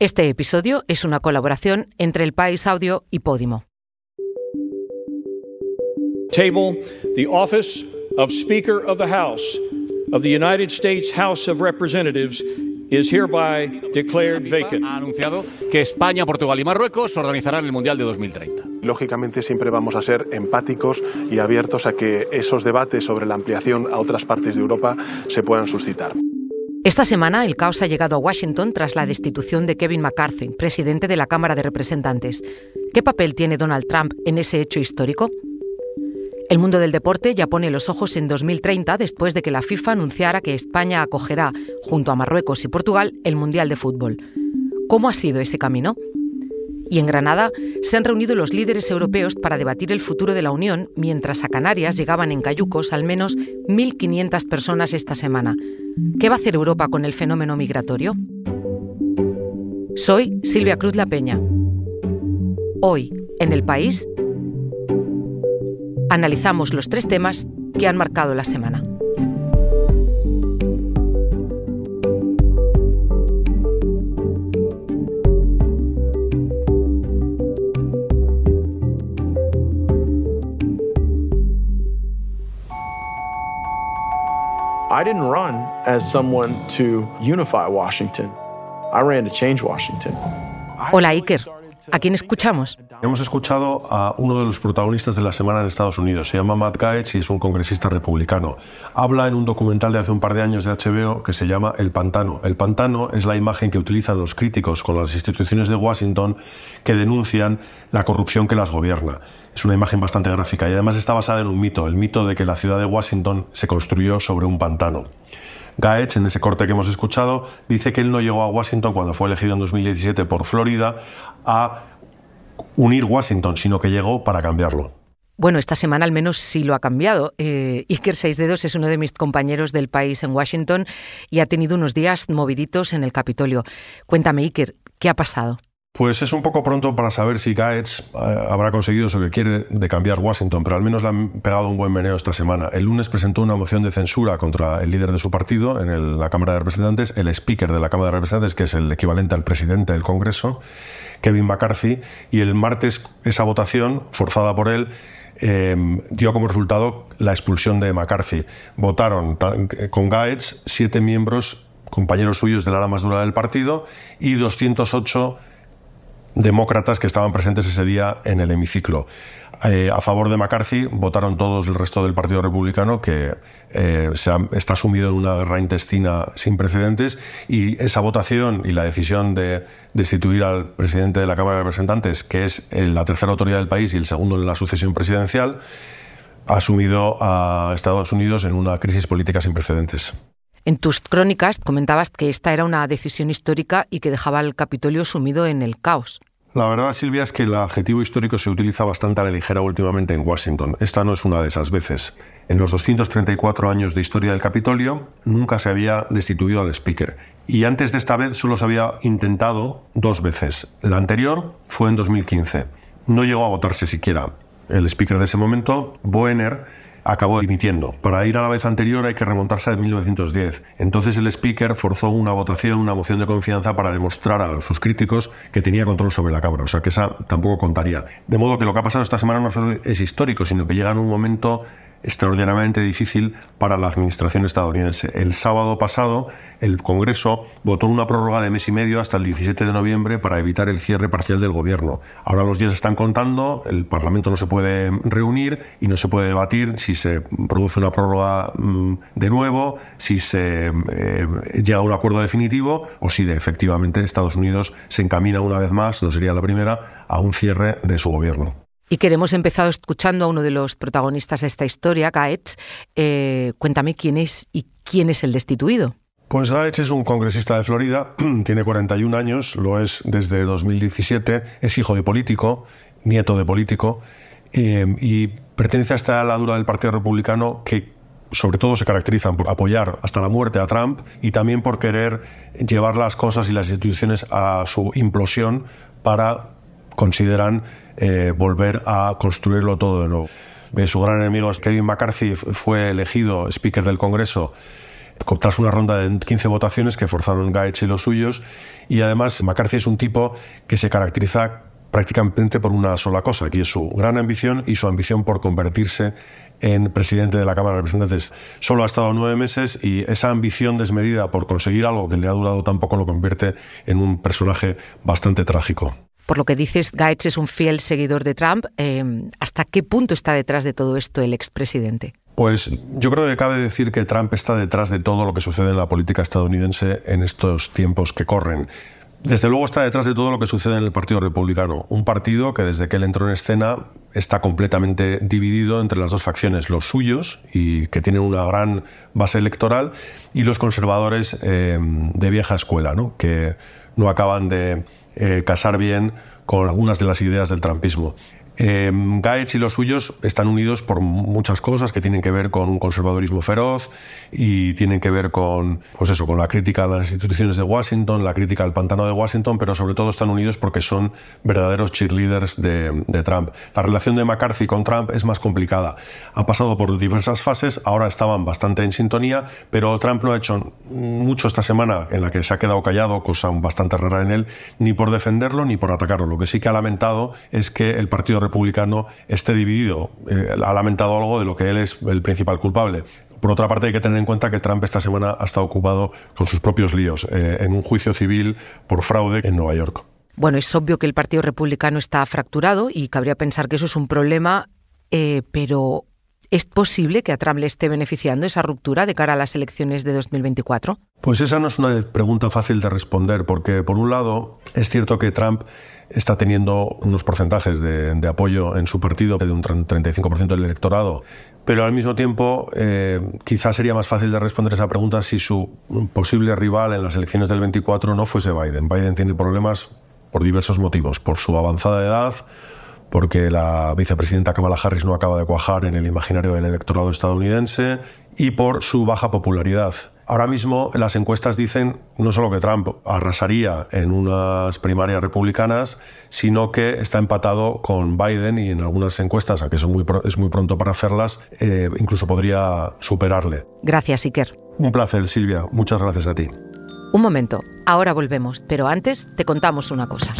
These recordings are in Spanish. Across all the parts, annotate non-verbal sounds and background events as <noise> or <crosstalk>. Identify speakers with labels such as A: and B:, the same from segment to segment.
A: Este episodio es una colaboración entre El País Audio y Podimo.
B: Table, the office of Speaker of the House of the United States House of Representatives is hereby declared vacant.
C: Ha anunciado que España, Portugal y Marruecos organizarán el Mundial de 2030.
D: Lógicamente siempre vamos a ser empáticos y abiertos a que esos debates sobre la ampliación a otras partes de Europa se puedan suscitar.
A: Esta semana el caos ha llegado a Washington tras la destitución de Kevin McCarthy, presidente de la Cámara de Representantes. ¿Qué papel tiene Donald Trump en ese hecho histórico? El mundo del deporte ya pone los ojos en 2030 después de que la FIFA anunciara que España acogerá, junto a Marruecos y Portugal, el Mundial de Fútbol. ¿Cómo ha sido ese camino? Y en Granada se han reunido los líderes europeos para debatir el futuro de la Unión, mientras a Canarias llegaban en cayucos al menos 1.500 personas esta semana. ¿Qué va a hacer Europa con el fenómeno migratorio? Soy Silvia Cruz La Peña. Hoy, en el país, analizamos los tres temas que han marcado la semana.
E: I didn't run as someone to unify Washington. I ran to change Washington.
A: Hola Iker, ¿a quién escuchamos?
F: Hemos escuchado a uno de los protagonistas de la semana en Estados Unidos. Se llama Matt Gaetz y es un congresista republicano. Habla en un documental de hace un par de años de HBO que se llama El Pantano. El Pantano es la imagen que utilizan los críticos con las instituciones de Washington que denuncian la corrupción que las gobierna. Es una imagen bastante gráfica y además está basada en un mito, el mito de que la ciudad de Washington se construyó sobre un pantano. Gaetz, en ese corte que hemos escuchado, dice que él no llegó a Washington cuando fue elegido en 2017 por Florida a unir Washington, sino que llegó para cambiarlo.
A: Bueno, esta semana al menos sí lo ha cambiado. Eh, Iker Seis Dedos es uno de mis compañeros del país en Washington y ha tenido unos días moviditos en el Capitolio. Cuéntame, Iker, ¿qué ha pasado?
F: Pues es un poco pronto para saber si Gaetz eh, habrá conseguido eso que quiere de cambiar Washington, pero al menos le han pegado un buen meneo esta semana. El lunes presentó una moción de censura contra el líder de su partido en la Cámara de Representantes, el speaker de la Cámara de Representantes, que es el equivalente al presidente del Congreso, Kevin McCarthy, y el martes esa votación, forzada por él, eh, dio como resultado la expulsión de McCarthy. Votaron con Gaetz siete miembros, compañeros suyos del ala más dura del partido, y 208 demócratas que estaban presentes ese día en el hemiciclo. Eh, a favor de McCarthy votaron todos el resto del Partido Republicano, que eh, está sumido en una guerra intestina sin precedentes, y esa votación y la decisión de destituir al presidente de la Cámara de Representantes, que es eh, la tercera autoridad del país y el segundo en la sucesión presidencial, ha sumido a Estados Unidos en una crisis política sin precedentes.
A: En tus crónicas comentabas que esta era una decisión histórica y que dejaba al Capitolio sumido en el caos.
F: La verdad, Silvia, es que el adjetivo histórico se utiliza bastante a la ligera últimamente en Washington. Esta no es una de esas veces. En los 234 años de historia del Capitolio nunca se había destituido al Speaker. Y antes de esta vez solo se había intentado dos veces. La anterior fue en 2015. No llegó a votarse siquiera. El Speaker de ese momento, Boehner, acabó dimitiendo. Para ir a la vez anterior hay que remontarse a 1910. Entonces el speaker forzó una votación, una moción de confianza para demostrar a sus críticos que tenía control sobre la Cámara. O sea que esa tampoco contaría. De modo que lo que ha pasado esta semana no solo es histórico, sino que llega en un momento extraordinariamente difícil para la administración estadounidense. El sábado pasado, el Congreso votó una prórroga de mes y medio hasta el 17 de noviembre para evitar el cierre parcial del gobierno. Ahora los días están contando, el Parlamento no se puede reunir y no se puede debatir si se produce una prórroga mm, de nuevo, si se eh, llega a un acuerdo definitivo o si de, efectivamente Estados Unidos se encamina una vez más, no sería la primera, a un cierre de su gobierno.
A: Y que hemos empezado escuchando a uno de los protagonistas de esta historia, Gaetz. Eh, cuéntame quién es y quién es el destituido.
F: Pues Gaetz es un congresista de Florida, <clears throat> tiene 41 años, lo es desde 2017, es hijo de político, nieto de político, eh, y pertenece a esta ladura del Partido Republicano que sobre todo se caracterizan por apoyar hasta la muerte a Trump y también por querer llevar las cosas y las instituciones a su implosión para, consideran, eh, volver a construirlo todo de nuevo. Eh, su gran enemigo Kevin McCarthy fue elegido Speaker del Congreso tras una ronda de 15 votaciones que forzaron Gaetz y los suyos. Y además, McCarthy es un tipo que se caracteriza prácticamente por una sola cosa, que es su gran ambición y su ambición por convertirse en presidente de la Cámara de Representantes. Solo ha estado nueve meses y esa ambición desmedida por conseguir algo que le ha durado tan poco lo convierte en un personaje bastante trágico.
A: Por lo que dices, es un fiel seguidor de Trump. Eh, ¿Hasta qué punto está detrás de todo esto el expresidente?
F: Pues yo creo que cabe decir que Trump está detrás de todo lo que sucede en la política estadounidense en estos tiempos que corren. Desde luego está detrás de todo lo que sucede en el Partido Republicano, un partido que desde que él entró en escena está completamente dividido entre las dos facciones, los suyos, y que tienen una gran base electoral, y los conservadores eh, de vieja escuela, ¿no? que no acaban de eh, casar bien con algunas de las ideas del trumpismo. Eh, Gaetz y los suyos están unidos por muchas cosas que tienen que ver con un conservadurismo feroz y tienen que ver con, pues eso, con la crítica a las instituciones de Washington, la crítica al pantano de Washington, pero sobre todo están unidos porque son verdaderos cheerleaders de, de Trump. La relación de McCarthy con Trump es más complicada. Ha pasado por diversas fases, ahora estaban bastante en sintonía, pero Trump no ha hecho mucho esta semana en la que se ha quedado callado, cosa bastante rara en él, ni por defenderlo ni por atacarlo. Lo que sí que ha lamentado es que el Partido republicano esté dividido. Eh, ha lamentado algo de lo que él es el principal culpable. Por otra parte, hay que tener en cuenta que Trump esta semana ha estado ocupado con sus propios líos eh, en un juicio civil por fraude en Nueva York.
A: Bueno, es obvio que el Partido Republicano está fracturado y cabría pensar que eso es un problema, eh, pero ¿es posible que a Trump le esté beneficiando esa ruptura de cara a las elecciones de 2024?
F: Pues esa no es una pregunta fácil de responder, porque por un lado es cierto que Trump está teniendo unos porcentajes de, apoyo en su partido de un 35% del electorado, pero al mismo tiempo eh, quizás sería más fácil de responder esa pregunta si su posible rival en las elecciones del 24 no fuese Biden. Biden tiene problemas por diversos motivos, por su avanzada edad, porque la vicepresidenta Kamala Harris no acaba de cuajar en el imaginario del electorado estadounidense y por su baja popularidad. Ahora mismo las encuestas dicen no solo que Trump arrasaría en unas primarias republicanas, sino que está empatado con Biden y en algunas encuestas, aunque es muy, es muy pronto para hacerlas, eh, incluso podría superarle.
A: Gracias, Iker.
F: Un placer, Silvia. Muchas gracias a ti.
A: Un momento, ahora volvemos, pero antes te contamos una cosa.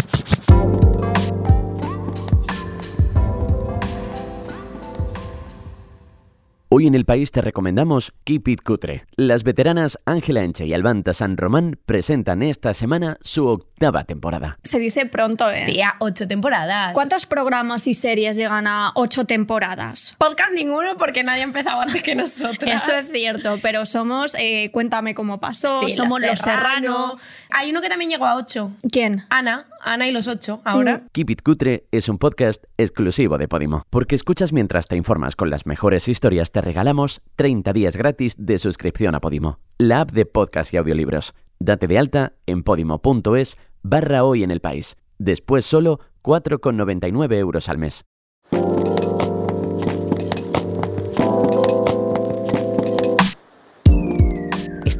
G: Hoy en el país te recomendamos Keep It Cutre. Las veteranas Ángela Enche y Albanta San Román presentan esta semana su octava temporada.
H: Se dice pronto, ¿eh?
I: Tía, ocho temporadas.
H: ¿Cuántos programas y series llegan a ocho temporadas?
I: Podcast ninguno porque nadie ha empezado antes que nosotros.
H: Eso es cierto, pero somos eh, Cuéntame cómo pasó,
I: Sí,
H: somos Los Serrano.
I: Hay uno que también llegó a ocho.
H: ¿Quién?
I: Ana, Ana y los ocho, ahora.
G: Keep It Cutre es un podcast exclusivo de Podimo. Porque escuchas mientras te informas con las mejores historias, te regalamos 30 días gratis de suscripción a Podimo, la app de podcast y audiolibros. Date de alta en podimo.es barra hoy en el país. Después solo 4,99 euros al mes.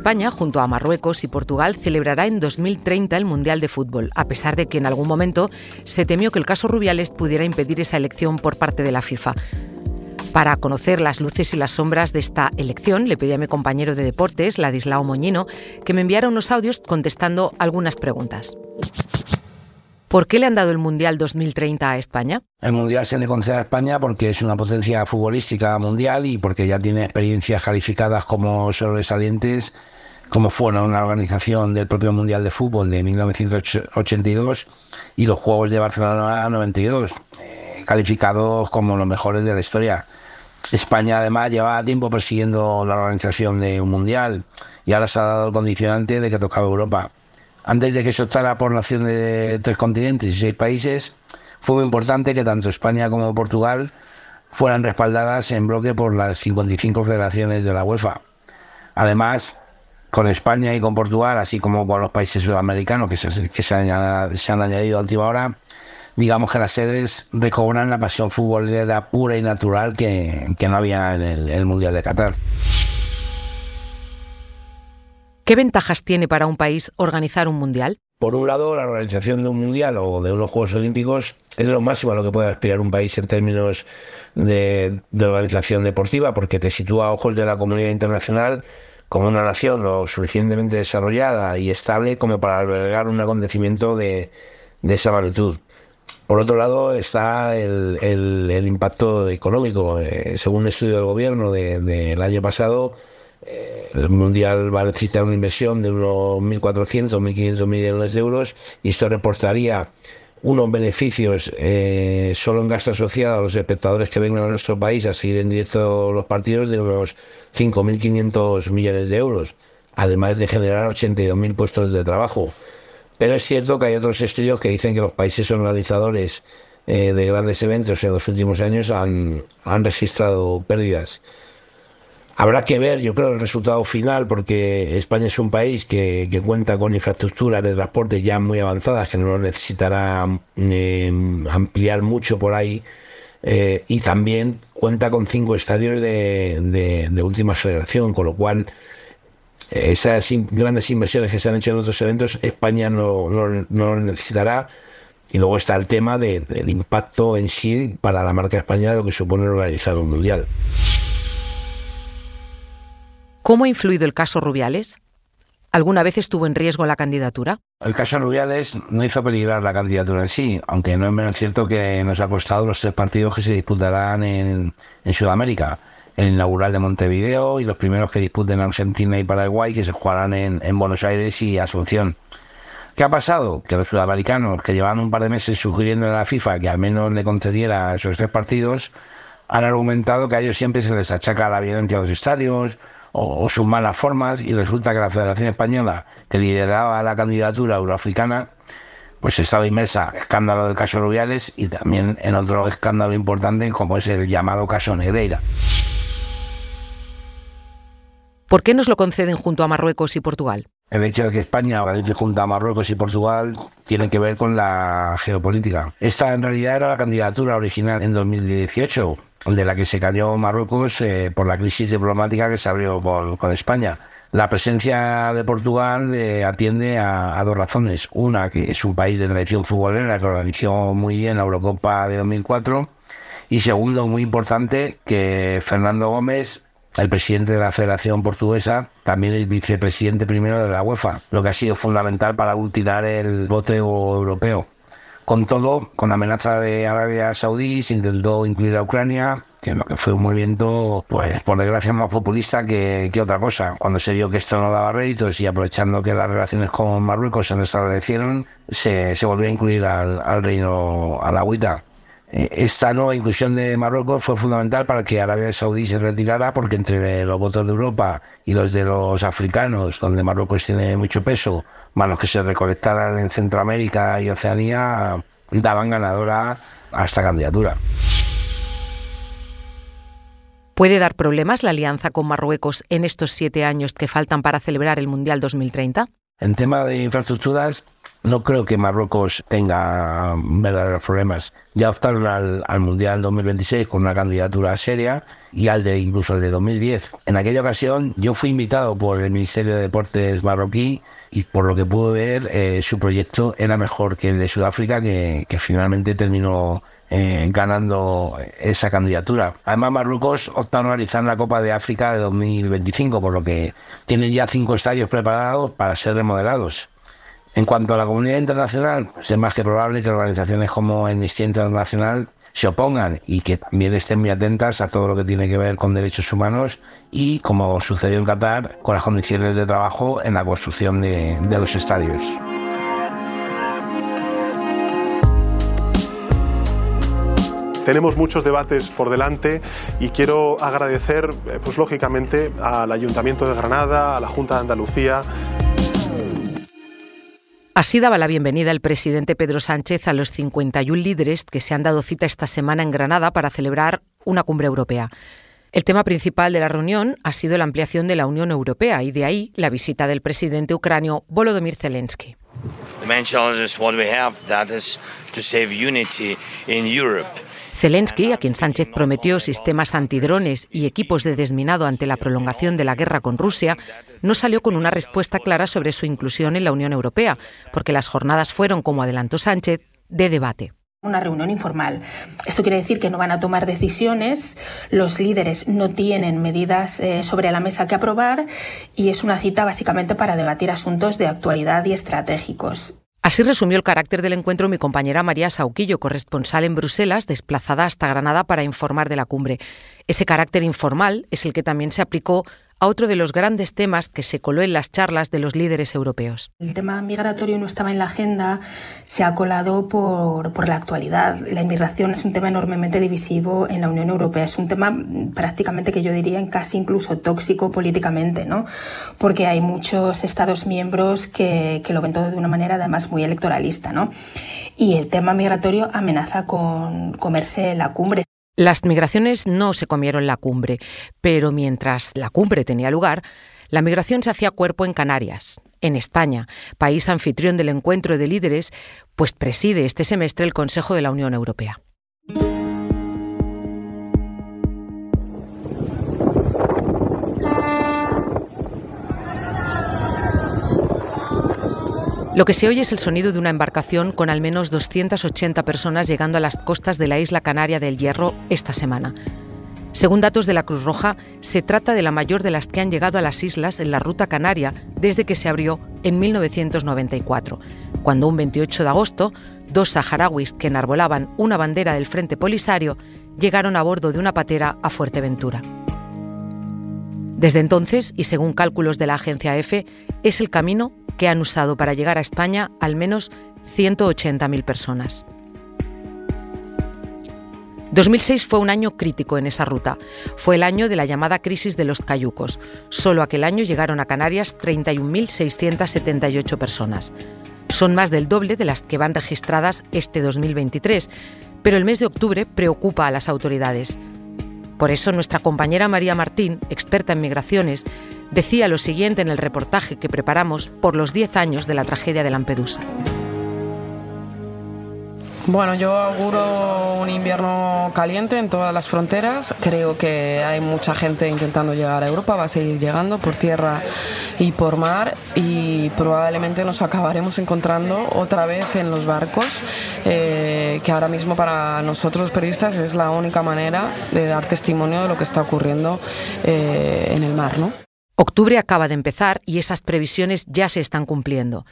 A: España, junto a Marruecos y Portugal, celebrará en 2030 el Mundial de Fútbol, a pesar de que en algún momento se temió que el caso Rubiales pudiera impedir esa elección por parte de la FIFA. Para conocer las luces y las sombras de esta elección, le pedí a mi compañero de deportes, Ladislao Moñino, que me enviara unos audios contestando algunas preguntas. ¿Por qué le han dado el Mundial 2030 a España?
J: El Mundial se le concede a España porque es una potencia futbolística mundial y porque ya tiene experiencias calificadas como sobresalientes, como fueron la organización del propio Mundial de Fútbol de 1982 y los Juegos de Barcelona 92, eh, calificados como los mejores de la historia. España además lleva tiempo persiguiendo la organización de un Mundial y ahora se ha dado el condicionante de que tocaba Europa. Antes de que se optara por nación de tres continentes y seis países, fue muy importante que tanto España como Portugal fueran respaldadas en bloque por las 55 federaciones de la UEFA. Además, con España y con Portugal, así como con los países sudamericanos que se, que se, han, se han añadido a última hora, digamos que las sedes recobran la pasión futbolera pura y natural que, que no había en el, el Mundial de Qatar.
A: ¿Qué ventajas tiene para un país organizar un mundial?
J: Por un lado, la organización de un mundial o de unos Juegos Olímpicos es lo máximo a lo que puede aspirar un país en términos de, de organización deportiva, porque te sitúa a ojos de la comunidad internacional como una nación lo suficientemente desarrollada y estable como para albergar un acontecimiento de, de esa magnitud. Por otro lado está el, el, impacto económico. Eh, según un estudio del gobierno del de, año pasado, eh, el Mundial va a necesitar una inversión de unos 1.400 o 1.500 millones de euros y esto reportaría unos beneficios eh, solo en gasto asociado a los espectadores que vengan a nuestro país a seguir en directo los partidos de unos 5.500 millones de euros, además de generar 82.000 puestos de trabajo. Pero es cierto que hay otros estudios que dicen que los países organizadores eh, de grandes eventos en los últimos años han, han registrado pérdidas. Habrá que ver, yo creo, el resultado final, porque España es un país que, cuenta con infraestructuras de transporte ya muy avanzadas, que no necesitará eh, ampliar mucho por ahí, eh, y también cuenta con cinco estadios de, de, última generación, con lo cual esas grandes inversiones que se han hecho en otros eventos, España no, no, no necesitará. Y luego está el tema de, del impacto en sí para la marca española de lo que supone organizar un mundial.
A: ¿Cómo ha influido el caso Rubiales? ¿Alguna vez estuvo en riesgo la candidatura?
J: El caso Rubiales no hizo peligrar la candidatura en sí, aunque no es menos cierto que nos ha costado los tres partidos que se disputarán en, Sudamérica el inaugural de Montevideo y los primeros que disputen Argentina y Paraguay, que se jugarán en, Buenos Aires y Asunción. ¿Qué ha pasado? Que los sudamericanos, que llevaban un par de meses sugiriendo a la FIFA que al menos le concediera esos tres partidos, han argumentado que a ellos siempre se les achaca la violencia a los estadios o, sus malas formas y resulta que la Federación Española, que lideraba la candidatura euroafricana, pues estaba inmersa en el escándalo del caso Rubiales y también en otro escándalo importante como es el llamado caso Negreira.
A: ¿Por qué nos lo conceden junto a Marruecos y Portugal?
J: El hecho de que España organice junto a Marruecos y Portugal tiene que ver con la geopolítica. Esta en realidad era la candidatura original en 2018, de la que se cayó Marruecos eh, por la crisis diplomática que se abrió con, España. La presencia de Portugal eh, atiende a, dos razones. Una, que es un país de tradición futbolera que organizó muy bien la Eurocopa de 2004. Y segundo, muy importante, que Fernando Gómez el presidente de la Federación Portuguesa, también el vicepresidente primero de la UEFA, lo que ha sido fundamental para ultimar el voto europeo. Con todo, con amenaza de Arabia Saudí, se intentó incluir a Ucrania, que que fue un movimiento, pues por desgracia, más populista que, otra cosa. Cuando se vio que esto no daba réditos y aprovechando que las relaciones con Marruecos se restablecieron, se, se volvió a incluir al, al reino alawita. Eh, esta nueva inclusión de Marruecos fue fundamental para que Arabia Saudí se retirara, porque entre los votos de Europa y los de los africanos, donde Marruecos tiene mucho peso, más los que se recolectaran en Centroamérica y Oceanía, daban ganadora a esta candidatura.
A: ¿Puede dar problemas la alianza con Marruecos en estos siete años que faltan para celebrar el Mundial 2030?
J: En tema de infraestructuras, no creo que Marruecos tenga verdaderos problemas. Ya optaron al, Mundial 2026 con una candidatura seria y al de incluso al de 2010. En aquella ocasión yo fui invitado por el Ministerio de Deportes marroquí y por lo que pude ver eh, su proyecto era mejor que el de Sudáfrica que, finalmente terminó eh, ganando esa candidatura. Además, Marruecos opta a realizar la Copa de África de 2025, por lo que tienen ya cinco estadios preparados para ser remodelados. En cuanto a la comunidad internacional, pues es más que probable que organizaciones como Amnistía Internacional se opongan y que también estén muy atentas a todo lo que tiene que ver con derechos humanos y, como sucedió en Qatar, con las condiciones de trabajo en la construcción de, de los estadios.
D: Tenemos muchos debates por delante y quiero agradecer, eh, pues lógicamente, al Ayuntamiento de Granada, a la Junta de Andalucía,
A: Así daba la bienvenida el presidente Pedro Sánchez a los 51 líderes que se han dado cita esta semana en Granada para celebrar una cumbre europea. El tema principal de la reunión ha sido la ampliación de la Unión Europea y de ahí la visita del presidente ucranio Volodymyr Zelensky. Zelensky, a quien Sánchez prometió sistemas antidrones y equipos de desminado ante la prolongación de la guerra con Rusia, no salió con una respuesta clara sobre su inclusión en la Unión Europea, porque las jornadas fueron, como adelantó Sánchez, de debate.
K: una reunión informal. Esto quiere decir que no van a tomar decisiones, los líderes no tienen medidas eh, sobre la mesa que aprobar y es una cita básicamente para debatir asuntos de actualidad y estratégicos.
A: Así resumió el carácter del encuentro mi compañera María Sauquillo, corresponsal en Bruselas, desplazada hasta Granada para informar de la cumbre. Ese carácter informal es el que también se aplicó a otro de los grandes temas que se coló en las charlas de los líderes europeos.
K: El tema migratorio no estaba en la agenda, se ha colado por, por, la actualidad. La inmigración es un tema enormemente divisivo en la Unión Europea, es un tema prácticamente que yo diría casi incluso tóxico políticamente, ¿no? porque hay muchos Estados miembros que, que lo ven todo de una manera además muy electoralista. ¿no? Y el tema migratorio amenaza con comerse la cumbre.
A: Las migraciones no se comieron la cumbre, pero mientras la cumbre tenía lugar, la migración se hacía cuerpo en Canarias, en España, país anfitrión del encuentro de líderes, pues preside este semestre el Consejo de la Unión Europea. Lo que se oye es el sonido de una embarcación con al menos 280 personas llegando a las costas de la isla canaria del Hierro esta semana. Según datos de la Cruz Roja, se trata de la mayor de las que han llegado a las islas en la ruta canaria desde que se abrió en 1994, cuando un 28 de agosto, dos saharauis que enarbolaban una bandera del Frente Polisario llegaron a bordo de una patera a Fuerteventura. Desde entonces, y según cálculos de la agencia EFE, es el camino que han usado para llegar a España al menos 180.000 personas. 2006 fue un año crítico en esa ruta. Fue el año de la llamada crisis de los cayucos. Solo aquel año llegaron a Canarias 31.678 personas. Son más del doble de las que van registradas este 2023, pero el mes de octubre preocupa a las autoridades. Por eso nuestra compañera María Martín, experta en migraciones, decía lo siguiente en el reportaje que preparamos por los 10 años de la tragedia de Lampedusa.
L: Bueno, yo auguro un invierno caliente en todas las fronteras. Creo que hay mucha gente intentando llegar a Europa, va a seguir llegando por tierra y por mar y probablemente nos acabaremos encontrando otra vez en los barcos, eh, que ahora mismo para nosotros periodistas es la única manera de dar testimonio de lo que está ocurriendo eh, en el mar. ¿no?
A: Octubre acaba de empezar y esas previsiones ya se están cumpliendo.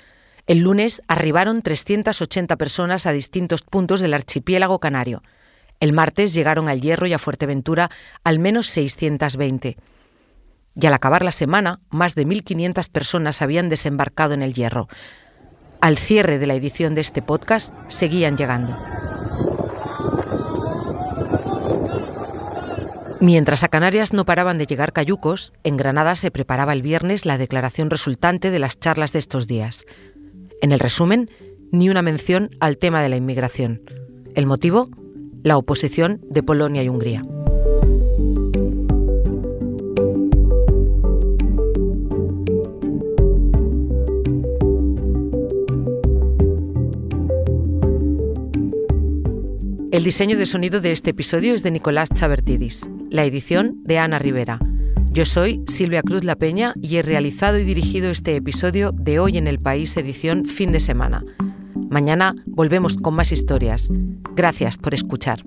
A: El lunes arribaron 380 personas a distintos puntos del archipiélago canario. El martes llegaron al Hierro y a Fuerteventura al menos 620. Y al acabar la semana, más de 1.500 personas habían desembarcado en el Hierro. Al cierre de la edición de este podcast, seguían llegando. Mientras a Canarias no paraban de llegar cayucos, en Granada se preparaba el viernes la declaración resultante de las charlas de estos días. En el resumen, ni una mención al tema de la inmigración. El motivo, la oposición de Polonia y Hungría. El diseño de sonido de este episodio es de Nicolás Chabertidis, la edición de Ana Rivera. Yo soy Silvia Cruz La Peña y he realizado y dirigido este episodio de Hoy en el País edición fin de semana. Mañana volvemos con más historias. Gracias por escuchar.